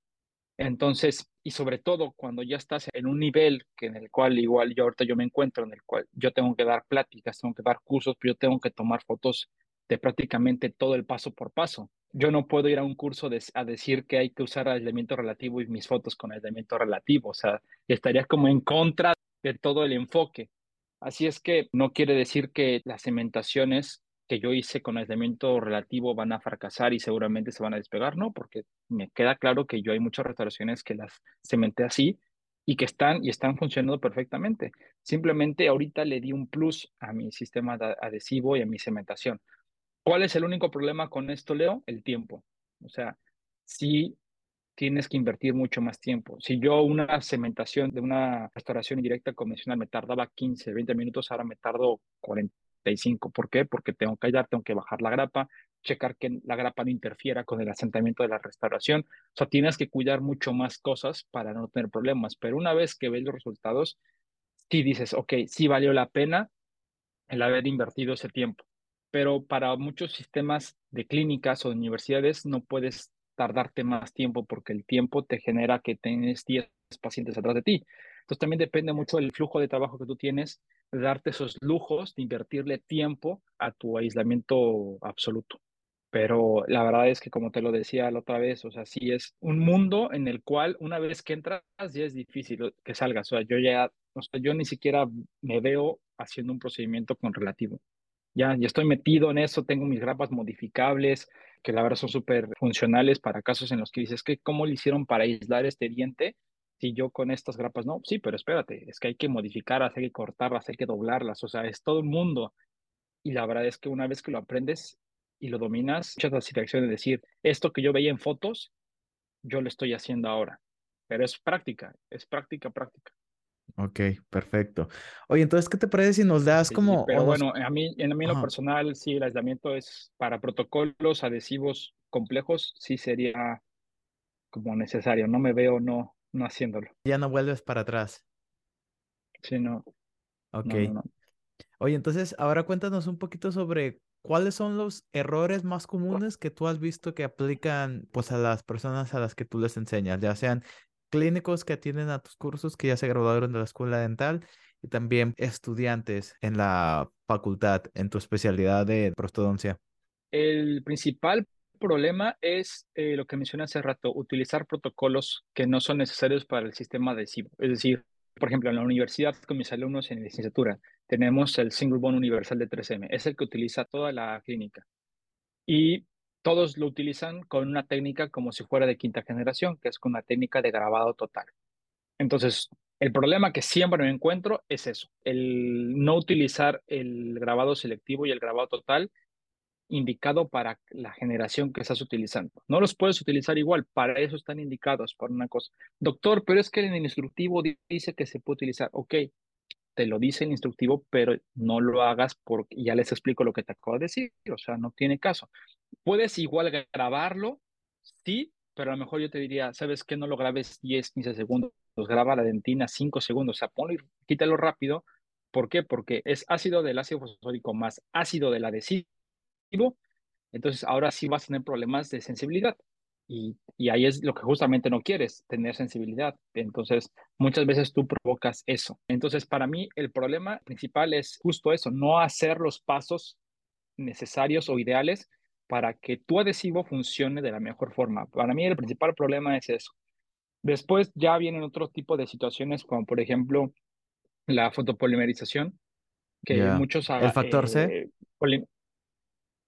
Entonces, y sobre todo cuando ya estás en un nivel que en el cual igual yo ahorita yo me encuentro, en el cual yo tengo que dar pláticas, tengo que dar cursos, pero yo tengo que tomar fotos de prácticamente todo el paso por paso. Yo no puedo ir a un curso a decir que hay que usar aislamiento relativo y mis fotos con aislamiento relativo, o sea, estaría como en contra de todo el enfoque. Así es que no quiere decir que las cementaciones que yo hice con aislamiento relativo van a fracasar y seguramente se van a despegar, ¿no? Porque me queda claro que yo hay muchas restauraciones que las cementé así y que están y están funcionando perfectamente. Simplemente ahorita le di un plus a mi sistema adhesivo y a mi cementación. ¿Cuál es el único problema con esto, Leo? El tiempo. O sea, si tienes que invertir mucho más tiempo. Si yo una cementación de una restauración indirecta convencional me tardaba 15, 20 minutos, ahora me tardo 40 ¿Por qué? Porque tengo que ayudar, tengo que bajar la grapa, checar que la grapa no interfiera con el asentamiento de la restauración. O sea, tienes que cuidar mucho más cosas para no tener problemas. Pero una vez que ves los resultados, sí dices, ok, sí valió la pena el haber invertido ese tiempo. Pero para muchos sistemas de clínicas o de universidades no puedes tardarte más tiempo porque el tiempo te genera que tienes 10 pacientes atrás de ti. Entonces también depende mucho del flujo de trabajo que tú tienes, darte esos lujos, de invertirle tiempo a tu aislamiento absoluto. Pero la verdad es que, como te lo decía la otra vez, o sea, sí es un mundo en el cual una vez que entras ya es difícil que salgas. O sea, yo ya, o sea, yo ni siquiera me veo haciendo un procedimiento con relativo. Ya, ya estoy metido en eso, tengo mis grapas modificables, que la verdad son súper funcionales para casos en los que dices que cómo le hicieron para aislar este diente si yo con estas grapas no, sí, pero espérate, es que hay que modificarlas, hay que cortarlas, hay que doblarlas, o sea, es todo el mundo. Y la verdad es que una vez que lo aprendes, y lo dominas, mucha satisfacción de decir, esto que yo veía en fotos, yo lo estoy haciendo ahora. Pero es práctica, es práctica, práctica. Ok, perfecto. Oye, entonces, ¿qué te parece si nos das como... pero bueno, a mí, en mí lo personal, sí, el aislamiento es para protocolos adhesivos complejos, sí sería como necesario. No me veo no, no haciéndolo. Ya no vuelves para atrás. Sí, no. Ok. Oye, entonces, ahora cuéntanos un poquito sobre ¿Cuáles son los errores más comunes que tú has visto que aplican pues a las personas a las que tú les enseñas, ya sean clínicos que atienden a tus cursos que ya se graduaron de la escuela dental y también estudiantes en la facultad en tu especialidad de prostodoncia? El principal problema es eh, lo que mencioné hace rato, utilizar protocolos que no son necesarios para el sistema adhesivo. Es decir, por ejemplo, en la universidad con mis alumnos en licenciatura, tenemos el Single Bone Universal de 3M, es el que utiliza toda la clínica. Y todos lo utilizan con una técnica como si fuera de quinta generación, que es con una técnica de grabado total. Entonces, el problema que siempre me encuentro es eso, el no utilizar el grabado selectivo y el grabado total indicado para la generación que estás utilizando. No los puedes utilizar igual, para eso están indicados, por una cosa. Doctor, pero es que el instructivo dice que se puede utilizar. Ok, te lo dice el instructivo, pero no lo hagas porque ya les explico lo que te acabo de decir, o sea, no tiene caso. Puedes igual grabarlo, sí, pero a lo mejor yo te diría, ¿sabes qué? No lo grabes 10, 15 segundos, graba la dentina 5 segundos, o sea, ponlo y quítalo rápido. ¿Por qué? Porque es ácido del ácido fosfórico más ácido del adhesivo entonces ahora sí vas a tener problemas de sensibilidad. Y, y, ahí es lo que justamente no quieres, tener sensibilidad. Entonces, muchas veces tú provocas eso. Entonces, para mí, el problema principal es justo eso, no hacer los pasos necesarios o ideales para que tu adhesivo funcione de la mejor forma. Para mí, el principal problema es eso. Después ya vienen otro tipo de situaciones, como por ejemplo la fotopolimerización, que muchos... ¿El factor C?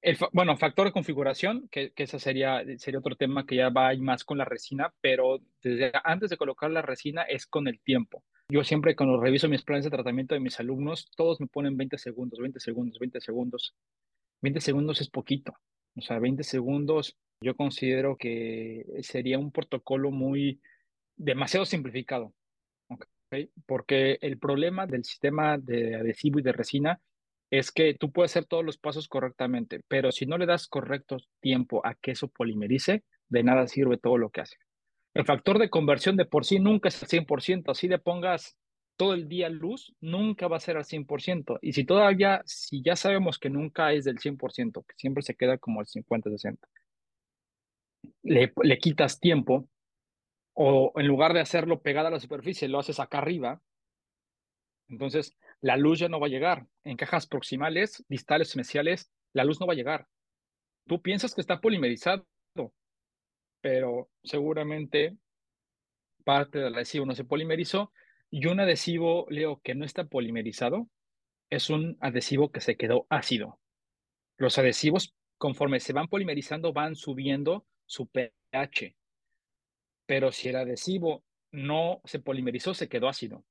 Eh, bueno, factor de configuración, que, que ese sería, sería otro tema que ya va más con la resina, pero desde antes de colocar la resina es con el tiempo. Yo siempre cuando reviso mis planes de tratamiento de mis alumnos, todos me ponen 20 segundos, 20 segundos, 20 segundos. 20 segundos es poquito. O sea, 20 segundos yo considero que sería un protocolo muy demasiado simplificado. ¿okay? Porque el problema del sistema de adhesivo y de resina es que tú puedes hacer todos los pasos correctamente, pero si no le das correcto tiempo a que eso polimerice, de nada sirve todo lo que hace. El factor de conversión de por sí nunca es al 100%, así le pongas todo el día luz, nunca va a ser al 100%. Y si todavía, si ya sabemos que nunca es del 100%, que siempre se queda como al 50-60, le, le quitas tiempo, o en lugar de hacerlo pegada a la superficie, lo haces acá arriba, entonces la luz ya no va a llegar. En cajas proximales, distales, mesiales, la luz no va a llegar. Tú piensas que está polimerizado, pero seguramente parte del adhesivo no se polimerizó y un adhesivo, Leo, que no está polimerizado, es un adhesivo que se quedó ácido. Los adhesivos, conforme se van polimerizando, van subiendo su pH. Pero si el adhesivo no se polimerizó, se quedó ácido.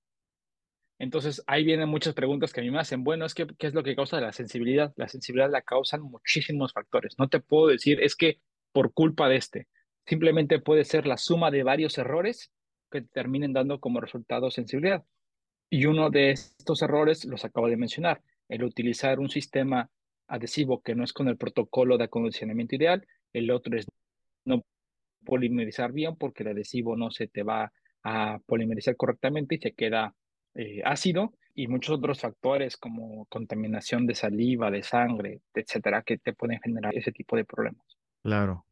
Entonces ahí vienen muchas preguntas que a mí me hacen. Bueno, es que, ¿qué es lo que causa la sensibilidad? La sensibilidad la causan muchísimos factores. No te puedo decir, es que por culpa de este. Simplemente puede ser la suma de varios errores que terminen dando como resultado sensibilidad. Y uno de estos errores los acabo de mencionar, el utilizar un sistema adhesivo que no es con el protocolo de acondicionamiento ideal, el otro es no polimerizar bien porque el adhesivo no se te va a polimerizar correctamente y se queda eh, ácido y muchos otros factores como contaminación de saliva, de sangre, etcétera, que te pueden generar ese tipo de problemas. Claro.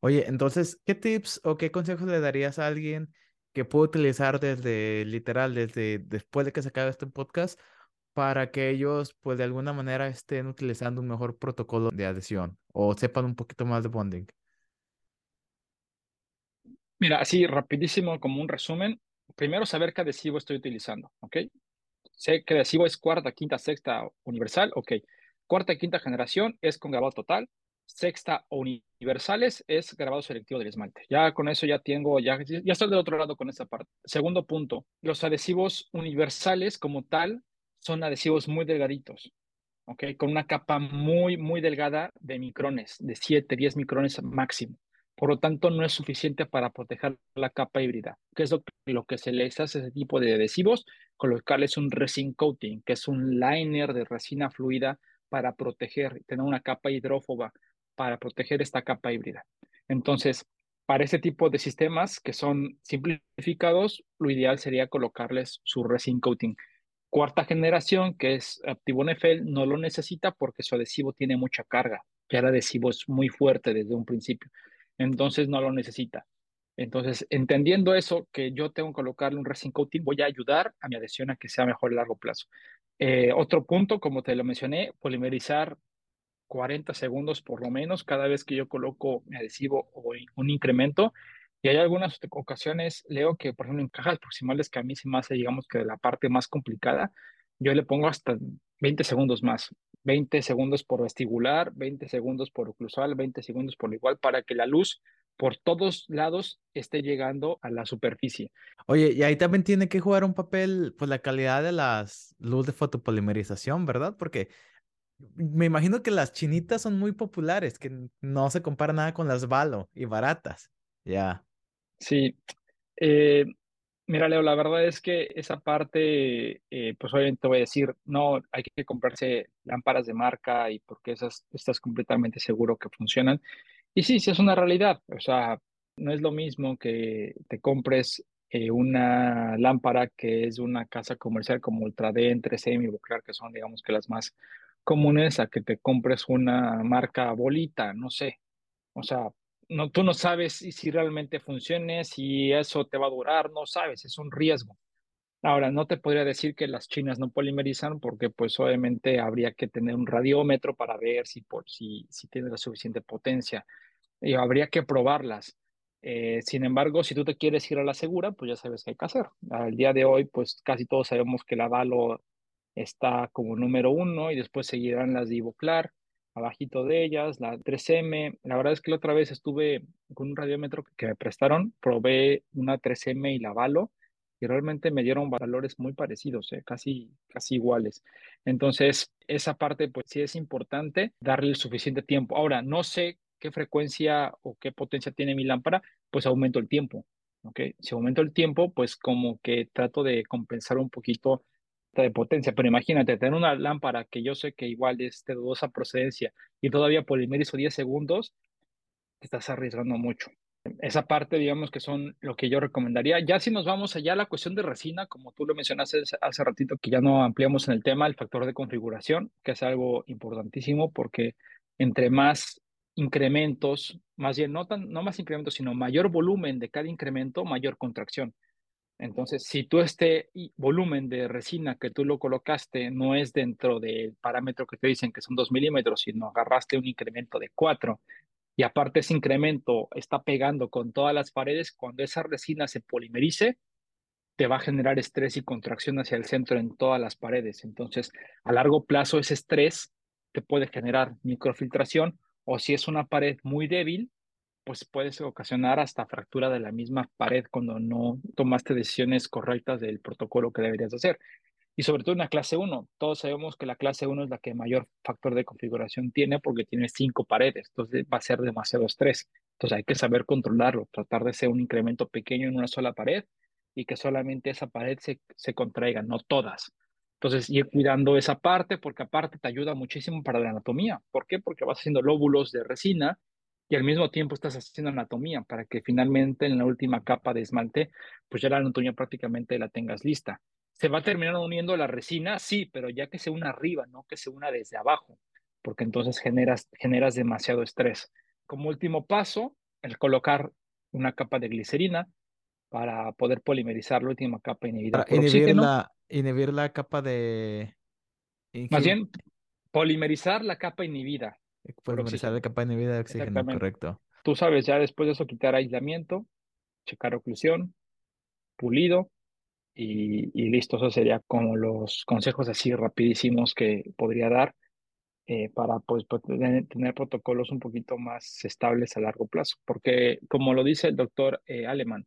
Oye, entonces, ¿qué tips o qué consejos le darías a alguien que puedo utilizar desde, literal, desde después de que se acabe este podcast, para que ellos, pues de alguna manera, estén utilizando un mejor protocolo de adhesión o sepan un poquito más de bonding? Mira, así rapidísimo como un resumen. Primero, saber qué adhesivo estoy utilizando, ¿ok? Sé que adhesivo es cuarta, quinta, sexta universal, ok. Cuarta quinta generación es con grabado total. Sexta universales es grabado selectivo del esmalte. Ya con eso ya tengo, ya, ya estoy del otro lado con esta parte. Segundo punto, los adhesivos universales como tal son adhesivos muy delgaditos, ¿ok? Con una capa muy, muy delgada de micrones, de 7, 10 micrones máximo. Por lo tanto, no es suficiente para proteger la capa híbrida. ¿Qué es lo que, que se les hace a ese tipo de adhesivos? Colocarles un resin coating, que es un liner de resina fluida para proteger, tener una capa hidrófoba para proteger esta capa híbrida. Entonces, para este tipo de sistemas que son simplificados, lo ideal sería colocarles su resin coating. Cuarta generación, que es Activo Nefel, no lo necesita porque su adhesivo tiene mucha carga. Ya el adhesivo es muy fuerte desde un principio entonces no lo necesita. Entonces, entendiendo eso, que yo tengo que colocarle un resin coating, voy a ayudar a mi adhesión a que sea mejor a largo plazo. Eh, otro punto, como te lo mencioné, polimerizar 40 segundos por lo menos cada vez que yo coloco mi adhesivo o un incremento. Y hay algunas ocasiones, Leo, que por ejemplo en cajas proximales que a mí se me hace, digamos que la parte más complicada, yo le pongo hasta 20 segundos más. 20 segundos por vestibular, 20 segundos por oclusal, 20 segundos por igual, para que la luz por todos lados esté llegando a la superficie. Oye, y ahí también tiene que jugar un papel, pues la calidad de las luz de fotopolimerización, ¿verdad? Porque me imagino que las chinitas son muy populares, que no se compara nada con las Valo y baratas. Ya. Sí. Eh, Mira, Leo, la verdad es que esa parte, eh, pues obviamente voy a decir, no, hay que comprarse lámparas de marca y porque esas estás completamente seguro que funcionan. Y sí, sí es una realidad. O sea, no es lo mismo que te compres eh, una lámpara que es de una casa comercial como Ultra D, 3M y que son, digamos, que las más comunes, a que te compres una marca bolita, no sé. O sea, no, tú no sabes si, realmente funcione, si eso te va a durar, no sabes, es un riesgo. Ahora, no te podría decir que las chinas no polimerizan porque pues obviamente habría que tener un radiómetro para ver si, por, si, si tiene la suficiente potencia y habría que probarlas. Eh, sin embargo, si tú te quieres ir a la segura, pues ya sabes qué hay que hacer. Al día de hoy, pues casi todos sabemos que la Valo está como número uno y después seguirán las de Ivoclar abajito de ellas, la 3M. La verdad es que la otra vez estuve con un radiómetro que me prestaron, probé una 3M y la Valo y realmente me dieron valores muy parecidos, ¿eh? casi, casi iguales. Entonces, esa parte pues sí es importante darle el suficiente tiempo. Ahora, no sé qué frecuencia o qué potencia tiene mi lámpara, pues aumento el tiempo. ¿ok? Si aumento el tiempo, pues como que trato de compensar un poquito de potencia, pero imagínate tener una lámpara que yo sé que igual es de dudosa procedencia y todavía polimerizo 10 segundos, te estás arriesgando mucho. Esa parte, digamos que son lo que yo recomendaría. Ya si nos vamos allá a la cuestión de resina, como tú lo mencionaste hace ratito, que ya no ampliamos en el tema, el factor de configuración, que es algo importantísimo porque entre más incrementos, más bien no, tan, no más incrementos, sino mayor volumen de cada incremento, mayor contracción. Entonces, si tú este volumen de resina que tú lo colocaste no es dentro del parámetro que te dicen que son 2 milímetros, sino agarraste un incremento de 4 y aparte ese incremento está pegando con todas las paredes, cuando esa resina se polimerice, te va a generar estrés y contracción hacia el centro en todas las paredes. Entonces, a largo plazo ese estrés te puede generar microfiltración o si es una pared muy débil, pues puedes ocasionar hasta fractura de la misma pared cuando no tomaste decisiones correctas del protocolo que deberías hacer. Y sobre todo en la clase 1, todos sabemos que la clase 1 es la que mayor factor de configuración tiene porque tiene cinco paredes, entonces va a ser demasiado estrés. Entonces hay que saber controlarlo, tratar de hacer un incremento pequeño en una sola pared y que solamente esa pared se, se contraiga, no todas. Entonces, ir cuidando esa parte, porque aparte te ayuda muchísimo para la anatomía. ¿Por qué? Porque vas haciendo lóbulos de resina y al mismo tiempo estás haciendo anatomía para que finalmente en la última capa de esmalte, pues ya la anatomía prácticamente la tengas lista. ¿Se va a terminar uniendo la resina? Sí, pero ya que se una arriba, no que se una desde abajo, porque entonces generas, generas demasiado estrés. Como último paso, el colocar una capa de glicerina para poder polimerizar la última capa inhibida Para inhibir la, inhibir la capa de Más bien, polimerizar la capa inhibida por polimerizar oxígeno. la capa inhibida de oxígeno, correcto. Tú sabes, ya después de eso quitar aislamiento, checar oclusión, pulido y, y listo. Eso sería como los consejos así rapidísimos que podría dar eh, para pues, pues, tener, tener protocolos un poquito más estables a largo plazo. Porque como lo dice el doctor eh, Alemán,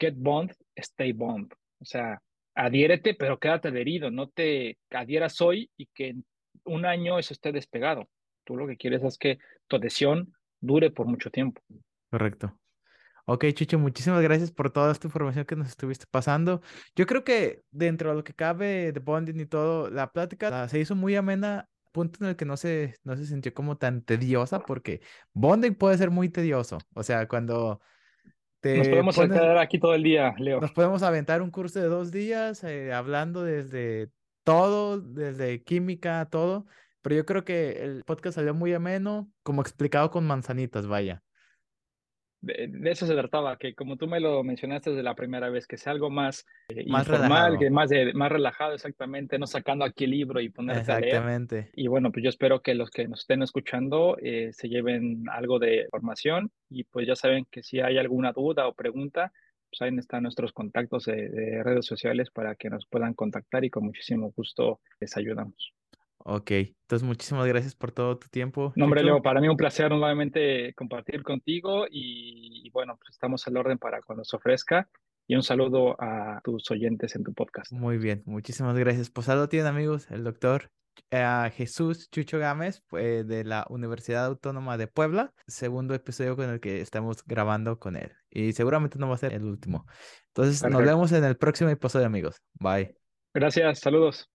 get bond, stay bond. O sea, adhiérete, pero quédate adherido. No te adhieras hoy y que en un año eso esté despegado. Tú lo que quieres es que tu adhesión dure por mucho tiempo. Correcto. Ok, Chucho, muchísimas gracias por toda esta información que nos estuviste pasando. Yo creo que dentro de lo que cabe de bonding y todo, la plática la- se hizo muy amena, punto en el que no se, no se sintió como tan tediosa, porque bonding puede ser muy tedioso. O sea, cuando Nos te podemos pones, quedar aquí todo el día, Leo. nos podemos aventar un curso de dos días eh, hablando desde todo, desde química, todo, pero yo creo que el podcast salió muy ameno, como explicado con manzanitas, vaya. De, de eso se trataba, que como tú me lo mencionaste desde la primera vez, que sea algo más eh, Más informal, relajado. que más, de, más relajado exactamente, no sacando aquí el libro y ponerte a leer. Exactamente. Y bueno, pues yo espero que los que nos estén escuchando eh, se lleven algo de información y pues ya saben que si hay alguna duda o pregunta, pues ahí están nuestros contactos de, de redes sociales para que nos puedan contactar y con muchísimo gusto les ayudamos. Ok, entonces muchísimas gracias por todo tu tiempo, No, hombre. Leo, para mí un placer nuevamente compartir contigo y, y bueno, pues estamos al orden para cuando se ofrezca y un saludo a tus oyentes en tu podcast. Muy bien, muchísimas gracias. Pues lo tienen amigos, el doctor eh, Jesús Chucho Gámez pues, de la Universidad Autónoma de Puebla, segundo episodio con el que estamos grabando con él y seguramente no va a ser el último. Entonces nos vemos en el próximo episodio amigos. Bye. Gracias, saludos.